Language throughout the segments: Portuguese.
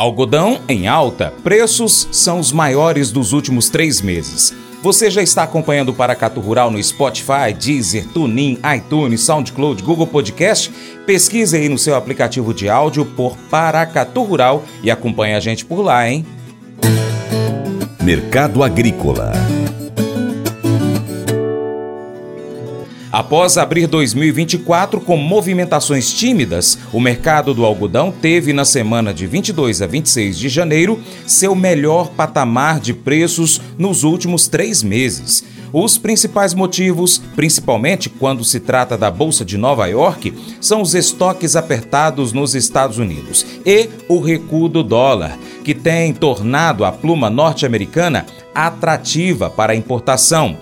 Algodão em alta, preços são os maiores dos últimos três meses. Você já está acompanhando o Paracato Rural no Spotify, Deezer, TuneIn, iTunes, SoundCloud, Google Podcast? Pesquise aí no seu aplicativo de áudio por Paracatu Rural e acompanhe a gente por lá, hein? Mercado Agrícola Após abrir 2024 com movimentações tímidas, o mercado do algodão teve na semana de 22 a 26 de janeiro seu melhor patamar de preços nos últimos três meses. Os principais motivos, principalmente quando se trata da Bolsa de Nova York, são os estoques apertados nos Estados Unidos e o recuo do dólar, que tem tornado a pluma norte-americana atrativa para a importação.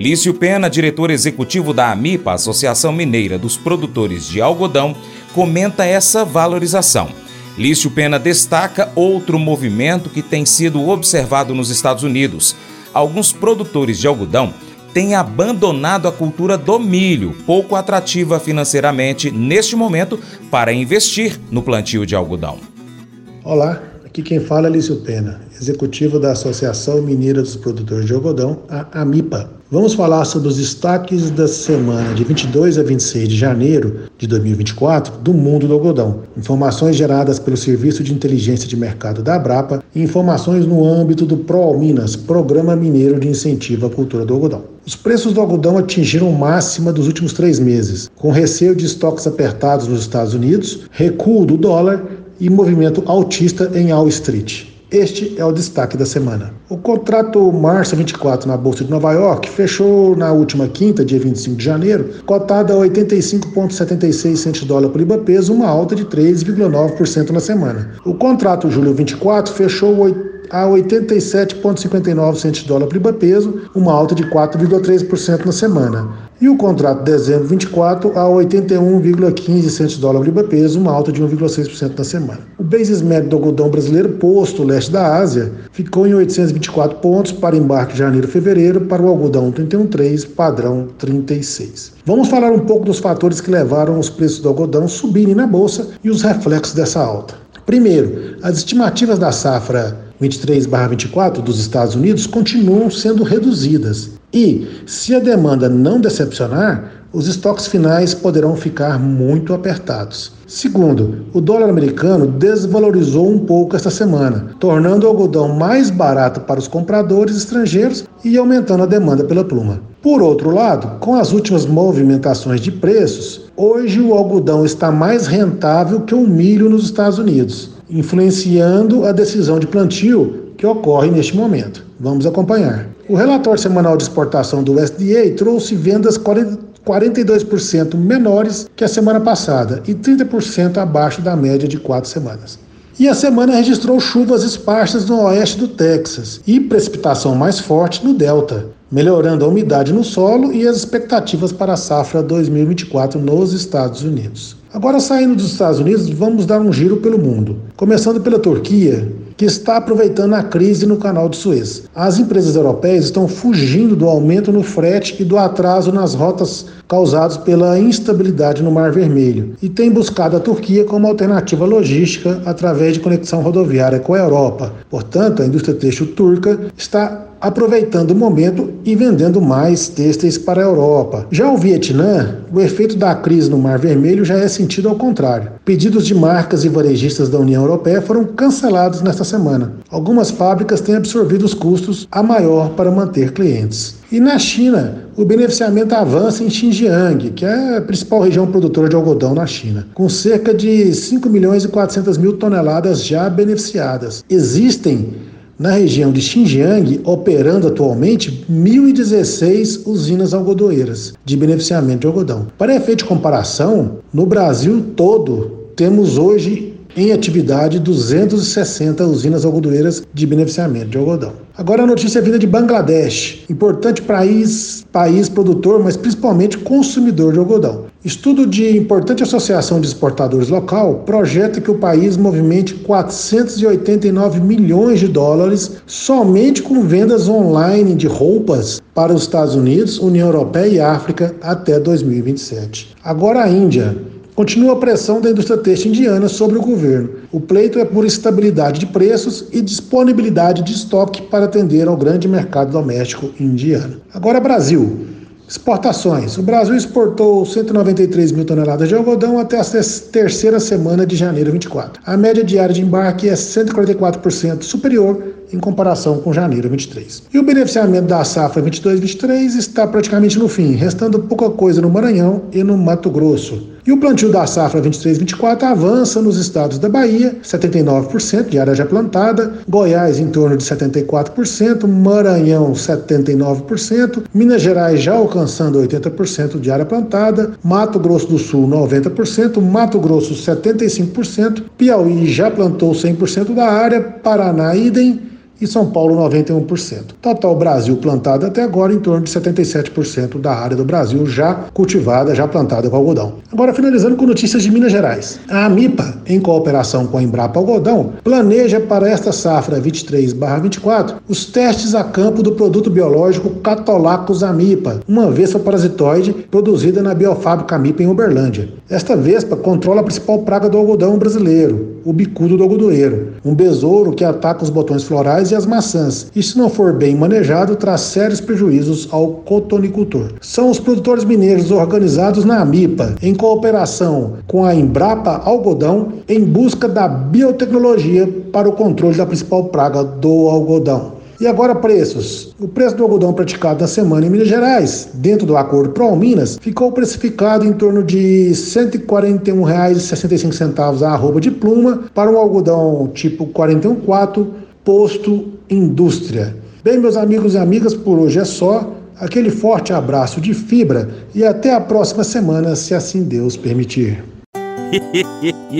Lício Pena, diretor executivo da AMIPA, Associação Mineira dos Produtores de Algodão, comenta essa valorização. Lício Pena destaca outro movimento que tem sido observado nos Estados Unidos. Alguns produtores de algodão têm abandonado a cultura do milho, pouco atrativa financeiramente neste momento para investir no plantio de algodão. Olá, aqui quem fala é Lício Pena, executivo da Associação Mineira dos Produtores de Algodão, a AMIPA. Vamos falar sobre os destaques da semana de 22 a 26 de janeiro de 2024 do mundo do algodão. Informações geradas pelo Serviço de Inteligência de Mercado da Abrapa e informações no âmbito do ProAlminas, Programa Mineiro de Incentivo à Cultura do Algodão. Os preços do algodão atingiram máxima dos últimos três meses, com receio de estoques apertados nos Estados Unidos, recuo do dólar e movimento altista em Wall Street. Este é o destaque da semana. O contrato março 24 na Bolsa de Nova York fechou na última quinta, dia 25 de janeiro, cotado a 85,76 centos de dólar por libra peso, uma alta de 3,9% na semana. O contrato julho 24 fechou a 87,59 centos de dólar por libra peso, uma alta de 4,3% na semana. E o contrato de dezembro 24 a 81,15 centos de dólar por libra peso, uma alta de 1,6% na semana. O basis médio do algodão brasileiro posto leste da Ásia ficou em 824 pontos para embarque de janeiro e fevereiro para o algodão 31,3 padrão 36. Vamos falar um pouco dos fatores que levaram os preços do algodão subirem na bolsa e os reflexos dessa alta. Primeiro, as estimativas da safra 23/24 dos Estados Unidos continuam sendo reduzidas. E, se a demanda não decepcionar, os estoques finais poderão ficar muito apertados. Segundo, o dólar americano desvalorizou um pouco esta semana, tornando o algodão mais barato para os compradores estrangeiros e aumentando a demanda pela pluma. Por outro lado, com as últimas movimentações de preços, hoje o algodão está mais rentável que o milho nos Estados Unidos, influenciando a decisão de plantio que ocorre neste momento. Vamos acompanhar. O relatório semanal de exportação do USDA trouxe vendas 42% menores que a semana passada e 30% abaixo da média de quatro semanas. E a semana registrou chuvas esparsas no oeste do Texas e precipitação mais forte no Delta, melhorando a umidade no solo e as expectativas para a safra 2024 nos Estados Unidos. Agora, saindo dos Estados Unidos, vamos dar um giro pelo mundo. Começando pela Turquia, que está aproveitando a crise no canal de Suez. As empresas europeias estão fugindo do aumento no frete e do atraso nas rotas causados pela instabilidade no Mar Vermelho e têm buscado a Turquia como alternativa logística através de conexão rodoviária com a Europa. Portanto, a indústria têxtil turca está aproveitando o momento e vendendo mais têxteis para a Europa. Já o Vietnã, o efeito da crise no Mar Vermelho já é sentido ao contrário. Pedidos de marcas e varejistas da União Europeia foram cancelados nesta semana. Algumas fábricas têm absorvido os custos a maior para manter clientes. E na China, o beneficiamento avança em Xinjiang, que é a principal região produtora de algodão na China, com cerca de 5 milhões e 400 mil toneladas já beneficiadas. Existem na região de Xinjiang, operando atualmente 1.016 usinas algodoeiras de beneficiamento de algodão. Para efeito de comparação, no Brasil todo, temos hoje em atividade 260 usinas algodoeiras de beneficiamento de algodão. Agora a notícia vinda de Bangladesh, importante país, país produtor, mas principalmente consumidor de algodão. Estudo de importante associação de exportadores local projeta que o país movimente 489 milhões de dólares somente com vendas online de roupas para os Estados Unidos, União Europeia e África até 2027. Agora a Índia Continua a pressão da indústria têxtil indiana sobre o governo. O pleito é por estabilidade de preços e disponibilidade de estoque para atender ao grande mercado doméstico indiano. Agora, Brasil. Exportações. O Brasil exportou 193 mil toneladas de algodão até a terceira semana de janeiro 24. A média diária de embarque é 144% superior em comparação com janeiro 23. E o beneficiamento da safra 22-23 está praticamente no fim, restando pouca coisa no Maranhão e no Mato Grosso. E o plantio da safra 23-24 avança nos estados da Bahia, 79% de área já plantada, Goiás em torno de 74%, Maranhão 79%, Minas Gerais já alcançando 80% de área plantada, Mato Grosso do Sul 90%, Mato Grosso 75%, Piauí já plantou 100% da área, Paraná idem, e São Paulo 91%. Total Brasil plantado até agora em torno de 77% da área do Brasil já cultivada, já plantada com algodão. Agora finalizando com notícias de Minas Gerais. A AMIPA, em cooperação com a Embrapa Algodão, planeja para esta safra 23/24 os testes a campo do produto biológico Catolacus amipa, uma vespa parasitoide produzida na biofábrica Amipa em Uberlândia. Esta vespa controla a principal praga do algodão brasileiro, o bicudo do algodoeiro, um besouro que ataca os botões florais e as maçãs, e se não for bem manejado, traz sérios prejuízos ao cotonicultor. São os produtores mineiros organizados na AMIPA, em cooperação com a Embrapa Algodão, em busca da biotecnologia para o controle da principal praga do algodão. E agora preços. O preço do algodão praticado na semana em Minas Gerais, dentro do acordo Pro Minas, ficou precificado em torno de R$ 141,65 a arroba de pluma para um algodão tipo 414 posto indústria. Bem, meus amigos e amigas, por hoje é só. Aquele forte abraço de fibra e até a próxima semana, se assim Deus permitir.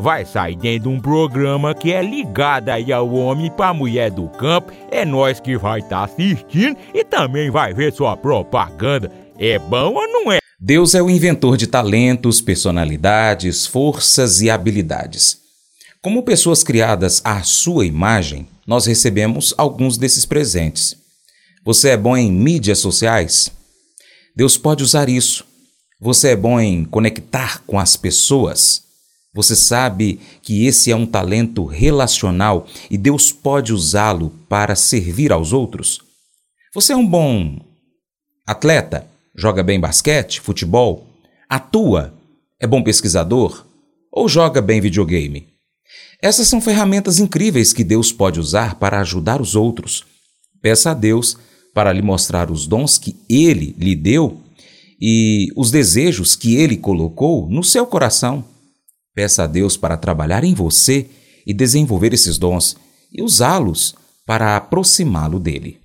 vai sair dentro de um programa que é ligado aí ao homem para mulher do campo. É nós que vai estar tá assistindo e também vai ver sua propaganda. É bom ou não é? Deus é o inventor de talentos, personalidades, forças e habilidades. Como pessoas criadas à sua imagem, nós recebemos alguns desses presentes. Você é bom em mídias sociais? Deus pode usar isso. Você é bom em conectar com as pessoas? Você sabe que esse é um talento relacional e Deus pode usá-lo para servir aos outros? Você é um bom atleta? Joga bem basquete, futebol? Atua? É bom pesquisador? Ou joga bem videogame? Essas são ferramentas incríveis que Deus pode usar para ajudar os outros. Peça a Deus para lhe mostrar os dons que Ele lhe deu e os desejos que Ele colocou no seu coração. Peça a Deus para trabalhar em você e desenvolver esses dons e usá-los para aproximá-lo dele.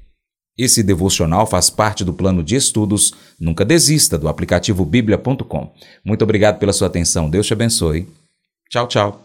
Esse devocional faz parte do plano de estudos Nunca Desista do aplicativo bíblia.com. Muito obrigado pela sua atenção. Deus te abençoe. Tchau, tchau.